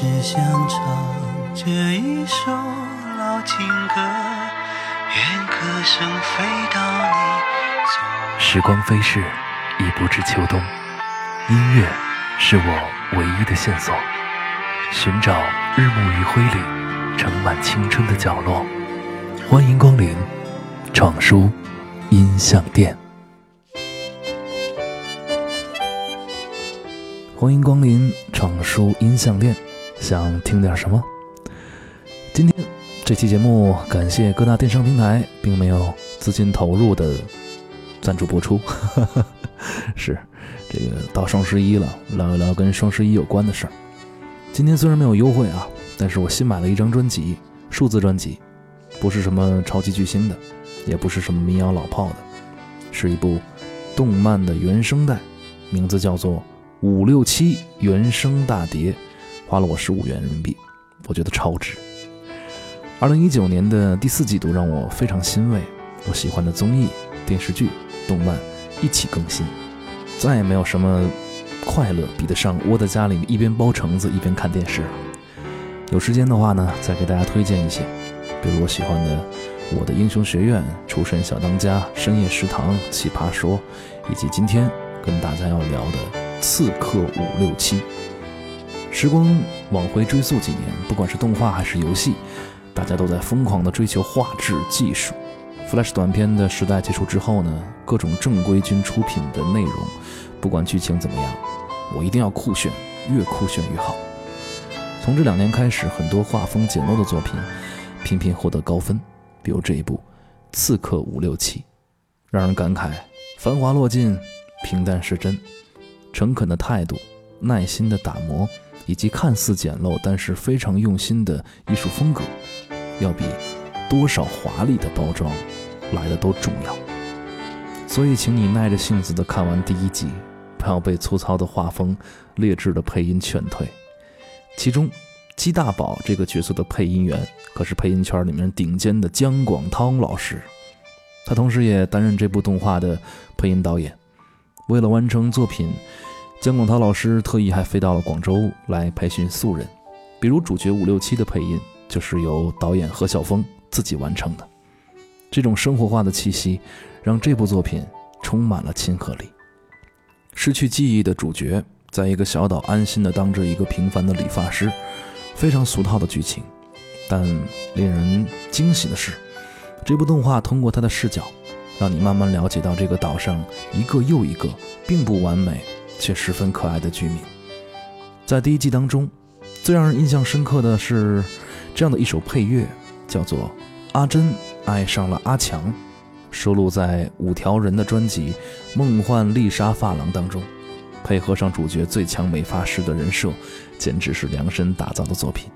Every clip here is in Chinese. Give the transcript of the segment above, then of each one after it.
只想唱这一首老情歌，愿歌声飞到你时光飞逝，已不知秋冬。音乐是我唯一的线索，寻找日暮余晖里盛满青春的角落。欢迎光临闯书音像店。欢迎光临闯书音像店，想听点什么？今天这期节目感谢各大电商平台，并没有资金投入的赞助播出。是这个到双十一了，聊一聊跟双十一有关的事儿。今天虽然没有优惠啊，但是我新买了一张专辑，数字专辑，不是什么超级巨星的，也不是什么民谣老炮的，是一部动漫的原声带，名字叫做。五六七原声大碟，花了我十五元人民币，我觉得超值。二零一九年的第四季度让我非常欣慰，我喜欢的综艺、电视剧、动漫一起更新，再也没有什么快乐比得上窝在家里一边包橙子一边看电视了。有时间的话呢，再给大家推荐一些，比如我喜欢的《我的英雄学院》《厨神小当家》《深夜食堂》《奇葩说》，以及今天跟大家要聊的。刺客五六七，时光往回追溯几年，不管是动画还是游戏，大家都在疯狂的追求画质技术。Flash 短片的时代结束之后呢，各种正规军出品的内容，不管剧情怎么样，我一定要酷炫，越酷炫越好。从这两年开始，很多画风简陋的作品频频获得高分，比如这一部《刺客五六七》，让人感慨：繁华落尽，平淡是真。诚恳的态度、耐心的打磨，以及看似简陋但是非常用心的艺术风格，要比多少华丽的包装来的都重要。所以，请你耐着性子的看完第一集，不要被粗糙的画风、劣质的配音劝退。其中，鸡大宝这个角色的配音员可是配音圈里面顶尖的姜广涛老师，他同时也担任这部动画的配音导演。为了完成作品。姜广涛老师特意还飞到了广州来培训素人，比如主角五六七的配音就是由导演何晓峰自己完成的。这种生活化的气息，让这部作品充满了亲和力。失去记忆的主角在一个小岛安心的当着一个平凡的理发师，非常俗套的剧情，但令人惊喜的是，这部动画通过他的视角，让你慢慢了解到这个岛上一个又一个并不完美。却十分可爱的居民，在第一季当中，最让人印象深刻的是这样的一首配乐，叫做《阿珍爱上了阿强》，收录在五条人的专辑《梦幻丽莎发廊》当中，配合上主角最强美发师的人设，简直是量身打造的作品。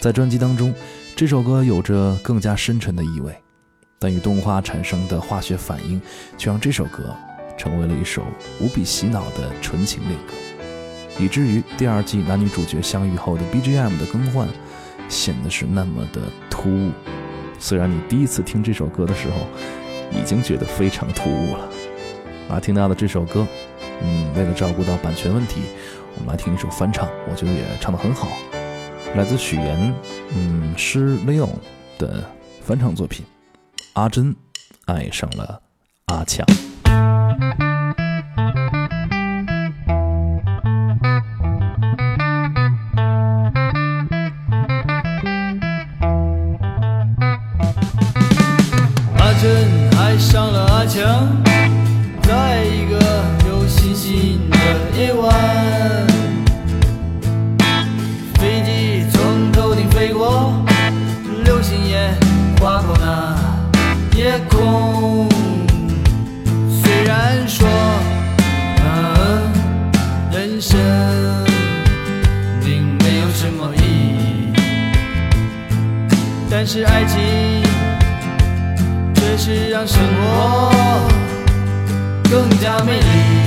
在专辑当中，这首歌有着更加深沉的意味，但与动画产生的化学反应，却让这首歌。成为了一首无比洗脑的纯情恋歌，以至于第二季男女主角相遇后的 BGM 的更换显得是那么的突兀。虽然你第一次听这首歌的时候已经觉得非常突兀了。啊，听到的这首歌，嗯，为了照顾到版权问题，我们来听一首翻唱，我觉得也唱得很好，来自许岩，嗯，诗 Leon 的翻唱作品《阿珍爱上了阿强》。划过那夜空。虽然说，嗯，人生并没有什么意义，但是爱情。却是让生活更加美丽。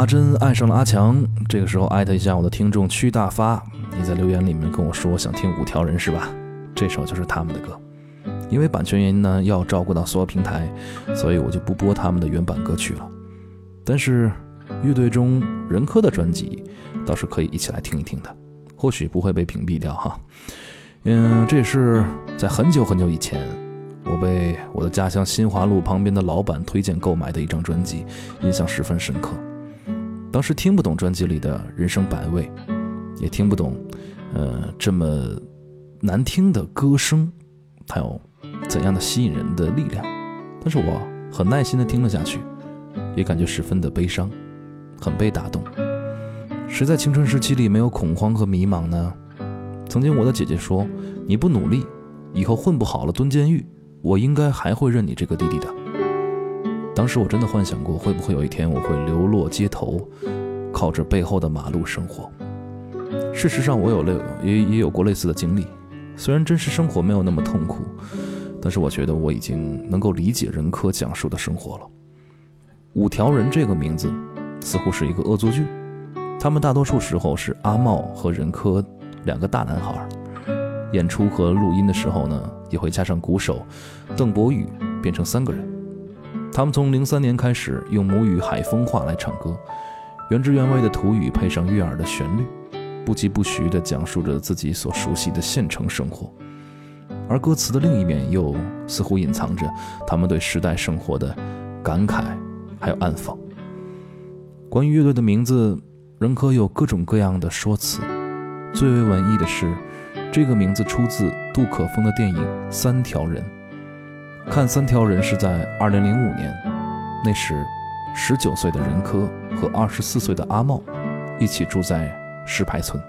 阿珍爱上了阿强，这个时候艾特一下我的听众屈大发，你在留言里面跟我说想听五条人是吧？这首就是他们的歌，因为版权原因呢，要照顾到所有平台，所以我就不播他们的原版歌曲了。但是乐队中任科的专辑倒是可以一起来听一听的，或许不会被屏蔽掉哈。嗯，这也是在很久很久以前，我被我的家乡新华路旁边的老板推荐购买的一张专辑，印象十分深刻。当时听不懂专辑里的人生百味，也听不懂，呃，这么难听的歌声，它有怎样的吸引人的力量？但是我很耐心的听了下去，也感觉十分的悲伤，很被打动。谁在青春时期里没有恐慌和迷茫呢？曾经我的姐姐说：“你不努力，以后混不好了蹲监狱，我应该还会认你这个弟弟的。”当时我真的幻想过，会不会有一天我会流落街头，靠着背后的马路生活。事实上，我有类也也有过类似的经历，虽然真实生活没有那么痛苦，但是我觉得我已经能够理解任科讲述的生活了。五条人这个名字似乎是一个恶作剧，他们大多数时候是阿茂和任科两个大男孩，演出和录音的时候呢，也会加上鼓手邓博宇，变成三个人。他们从零三年开始用母语海丰话来唱歌，原汁原味的土语配上悦耳的旋律，不疾不徐地讲述着自己所熟悉的县城生活，而歌词的另一面又似乎隐藏着他们对时代生活的感慨，还有暗讽。关于乐队的名字，仍可有各种各样的说辞。最为文艺的是，这个名字出自杜可风的电影《三条人》。看三条人是在二零零五年，那时十九岁的任科和二十四岁的阿茂一起住在石牌村。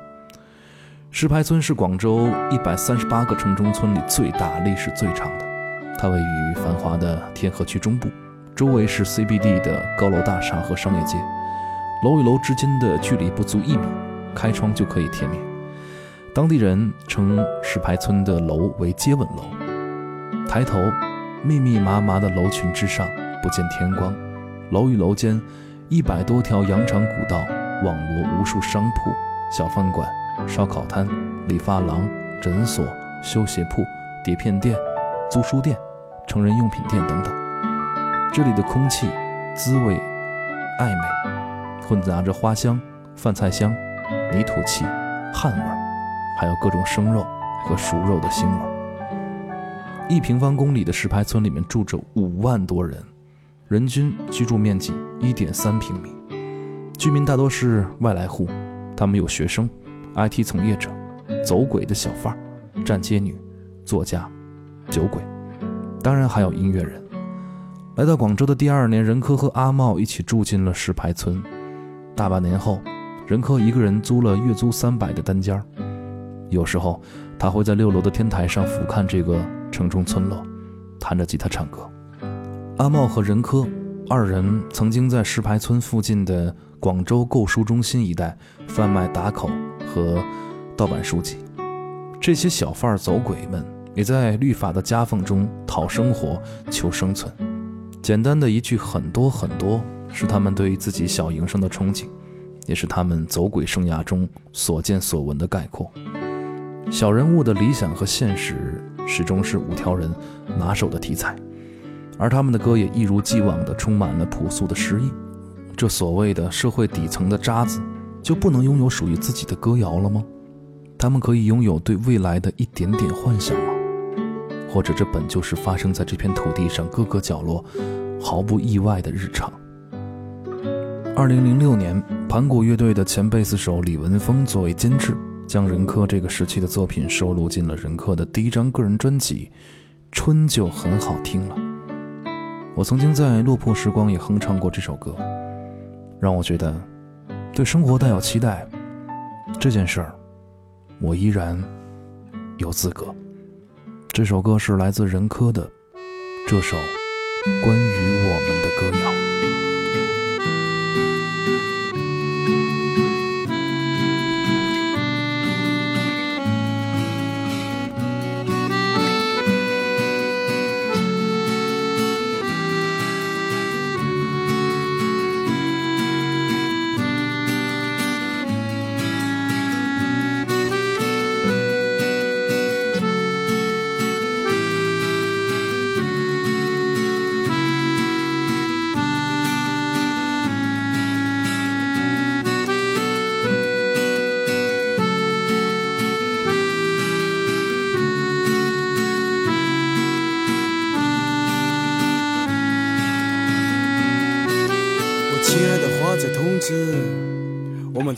石牌村是广州一百三十八个城中村里最大、历史最长的。它位于繁华的天河区中部，周围是 CBD 的高楼大厦和商业街，楼与楼之间的距离不足一米，开窗就可以贴面。当地人称石牌村的楼为“接吻楼”。抬头。密密麻麻的楼群之上，不见天光。楼与楼间，一百多条羊肠古道，网罗无数商铺、小饭馆、烧烤摊、理发廊、诊所、修鞋铺、碟片店、租书店、成人用品店等等。这里的空气滋味暧昧，混杂着花香、饭菜香、泥土气、汗味，还有各种生肉和熟肉的腥味。一平方公里的石牌村里面住着五万多人，人均居住面积一点三平米，居民大多是外来户，他们有学生、IT 从业者、走鬼的小贩、站街女、作家、酒鬼，当然还有音乐人。来到广州的第二年，任科和阿茂一起住进了石牌村。大半年后，任科一个人租了月租三百的单间有时候他会在六楼的天台上俯瞰这个。城中村落，弹着吉他唱歌。阿茂和任科二人曾经在石牌村附近的广州购书中心一带贩卖打口和盗版书籍。这些小贩走鬼们也在律法的夹缝中讨生活、求生存。简单的一句“很多很多”，是他们对于自己小营生的憧憬，也是他们走鬼生涯中所见所闻的概括。小人物的理想和现实。始终是五条人拿手的题材，而他们的歌也一如既往地充满了朴素的诗意。这所谓的社会底层的渣子，就不能拥有属于自己的歌谣了吗？他们可以拥有对未来的一点点幻想吗？或者这本就是发生在这片土地上各个角落毫不意外的日常？二零零六年，盘古乐队的前贝斯手李文峰作为监制。将任科这个时期的作品收录进了任科的第一张个人专辑《春就很好听了》。我曾经在落魄时光也哼唱过这首歌，让我觉得对生活带有期待。这件事儿，我依然有资格。这首歌是来自任科的这首关于我们的歌谣。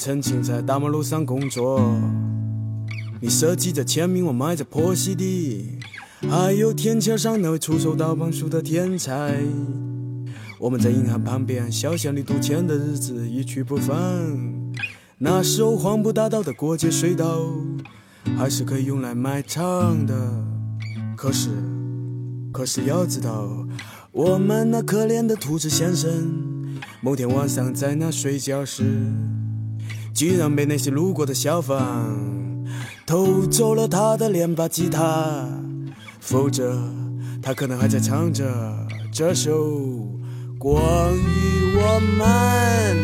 曾经在大马路上工作。你设计着签名，我埋在破溪底，还有天桥上那位出手倒帮术的天才。我们在银行旁边小巷里赌钱的日子一去不返。那时候黄埔大道的过街隧道还是可以用来卖唱的。可是，可是要知道，我们那可怜的兔子先生。某天晚上在那睡觉时，居然被那些路过的小贩偷走了他的两把吉他，否则他可能还在唱着这首关于我们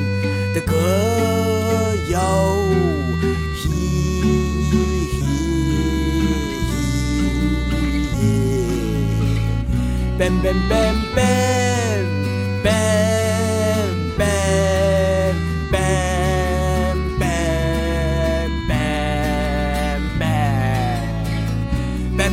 的歌谣。Bam bam bam bam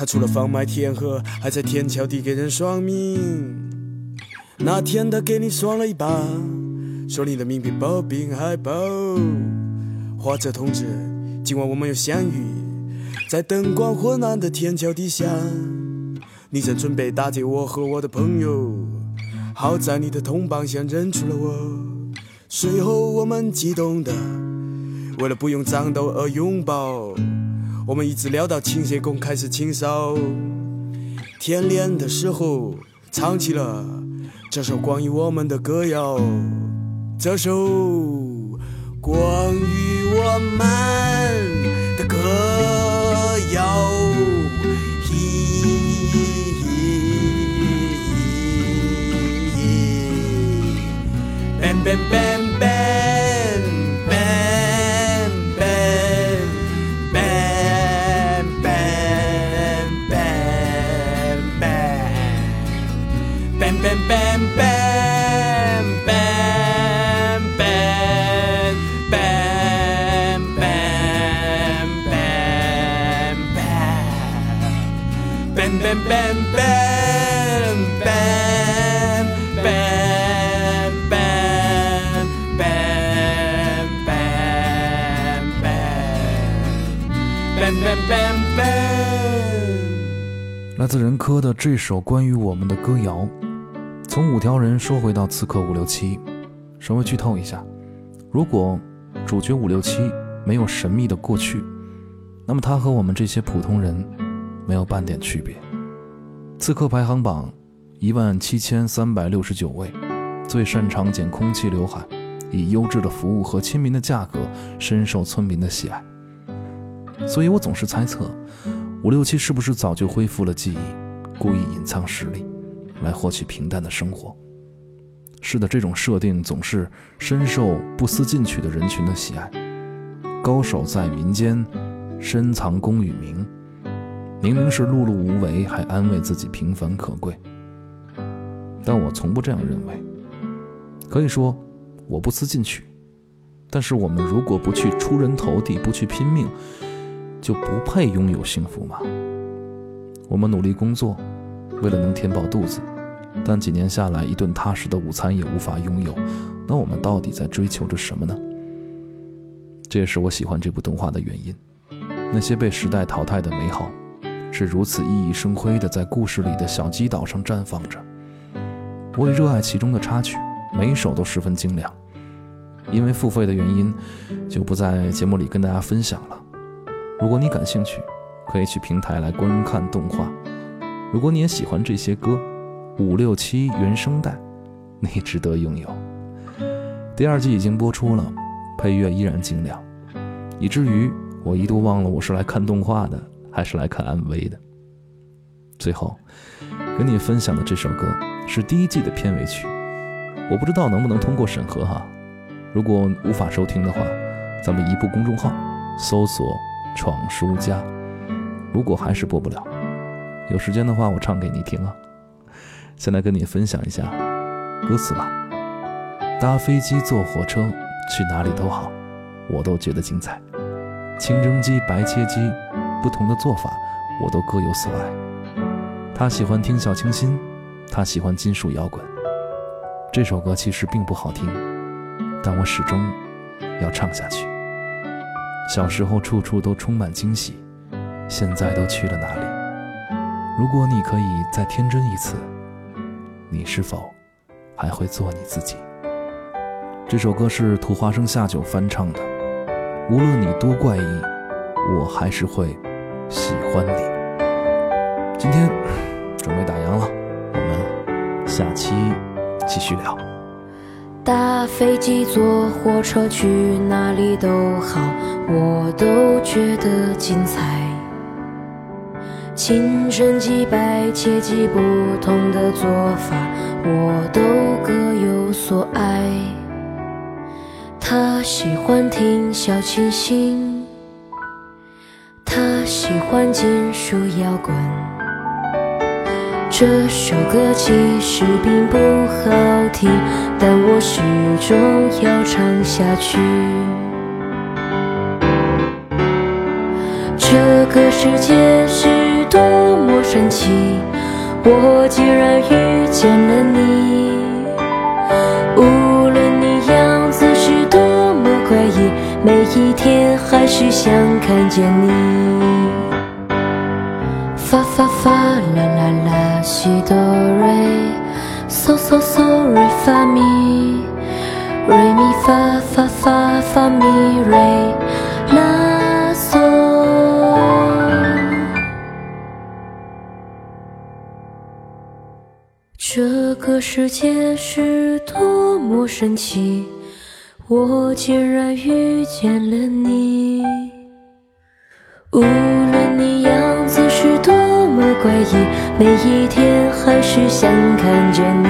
他除了贩卖天河，还在天桥底给人算命。那天他给你算了一把，说你的命比包饼还薄。华泽同志，今晚我们又相遇在灯光昏暗的天桥底下。你正准备打劫我和我的朋友，好在你的同伴先认出了我。随后我们激动的，为了不用战斗而拥抱。我们一直聊到清洁工开始清扫，天亮的时候唱起了这首关于我们的歌谣。这首关于我们的歌谣。Bam bam bam 自任科的这首关于我们的歌谣，从五条人说回到刺客五六七，稍微剧透一下：如果主角五六七没有神秘的过去，那么他和我们这些普通人没有半点区别。刺客排行榜一万七千三百六十九位，最擅长剪空气刘海，以优质的服务和亲民的价格深受村民的喜爱。所以我总是猜测。五六七是不是早就恢复了记忆，故意隐藏实力，来获取平淡的生活？是的，这种设定总是深受不思进取的人群的喜爱。高手在民间，深藏功与名。明明是碌碌无为，还安慰自己平凡可贵。但我从不这样认为。可以说，我不思进取。但是我们如果不去出人头地，不去拼命，就不配拥有幸福吗？我们努力工作，为了能填饱肚子，但几年下来，一顿踏实的午餐也无法拥有。那我们到底在追求着什么呢？这也是我喜欢这部动画的原因。那些被时代淘汰的美好，是如此熠熠生辉的在故事里的小鸡岛上绽放着。我也热爱其中的插曲，每一首都十分精良。因为付费的原因，就不在节目里跟大家分享了。如果你感兴趣，可以去平台来观看动画。如果你也喜欢这些歌，五六七原声带，你值得拥有。第二季已经播出了，配乐依然精良，以至于我一度忘了我是来看动画的，还是来看 MV 的。最后，跟你分享的这首歌是第一季的片尾曲，我不知道能不能通过审核哈。如果无法收听的话，咱们移步公众号搜索“闯书家”。如果还是播不了，有时间的话我唱给你听啊。先来跟你分享一下歌词吧。搭飞机、坐火车，去哪里都好，我都觉得精彩。清蒸鸡、白切鸡，不同的做法，我都各有所爱。他喜欢听小清新，他喜欢金属摇滚。这首歌其实并不好听。但我始终要唱下去。小时候处处都充满惊喜，现在都去了哪里？如果你可以再天真一次，你是否还会做你自己？这首歌是土花生下酒翻唱的。无论你多怪异，我还是会喜欢你。今天准备打烊了，我们下期继续聊。搭飞机、坐火车，去哪里都好，我都觉得精彩。清蒸鸡、白切鸡，不同的做法，我都各有所爱。他喜欢听小清新，他喜欢金属摇滚。这首歌其实并不好听，但我始终要唱下去。这个世界是多么神奇，我竟然遇见了你。无论你样子是多么怪异，每一天还是想看见你。发发啦啦啦西哆瑞嗦嗦嗦瑞发咪瑞咪发发发发咪瑞啦嗦。这个世界是多么神奇，我竟然遇见了你。无论你样子是多么怪异，每一天还是想看见你。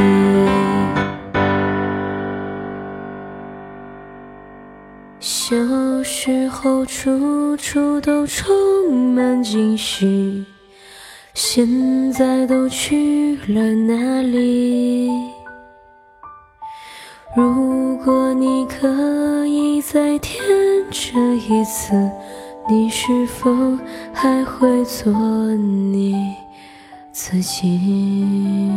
小时候处处都充满惊喜，现在都去了哪里？如果你可以再天真一次。你是否还会做你自己？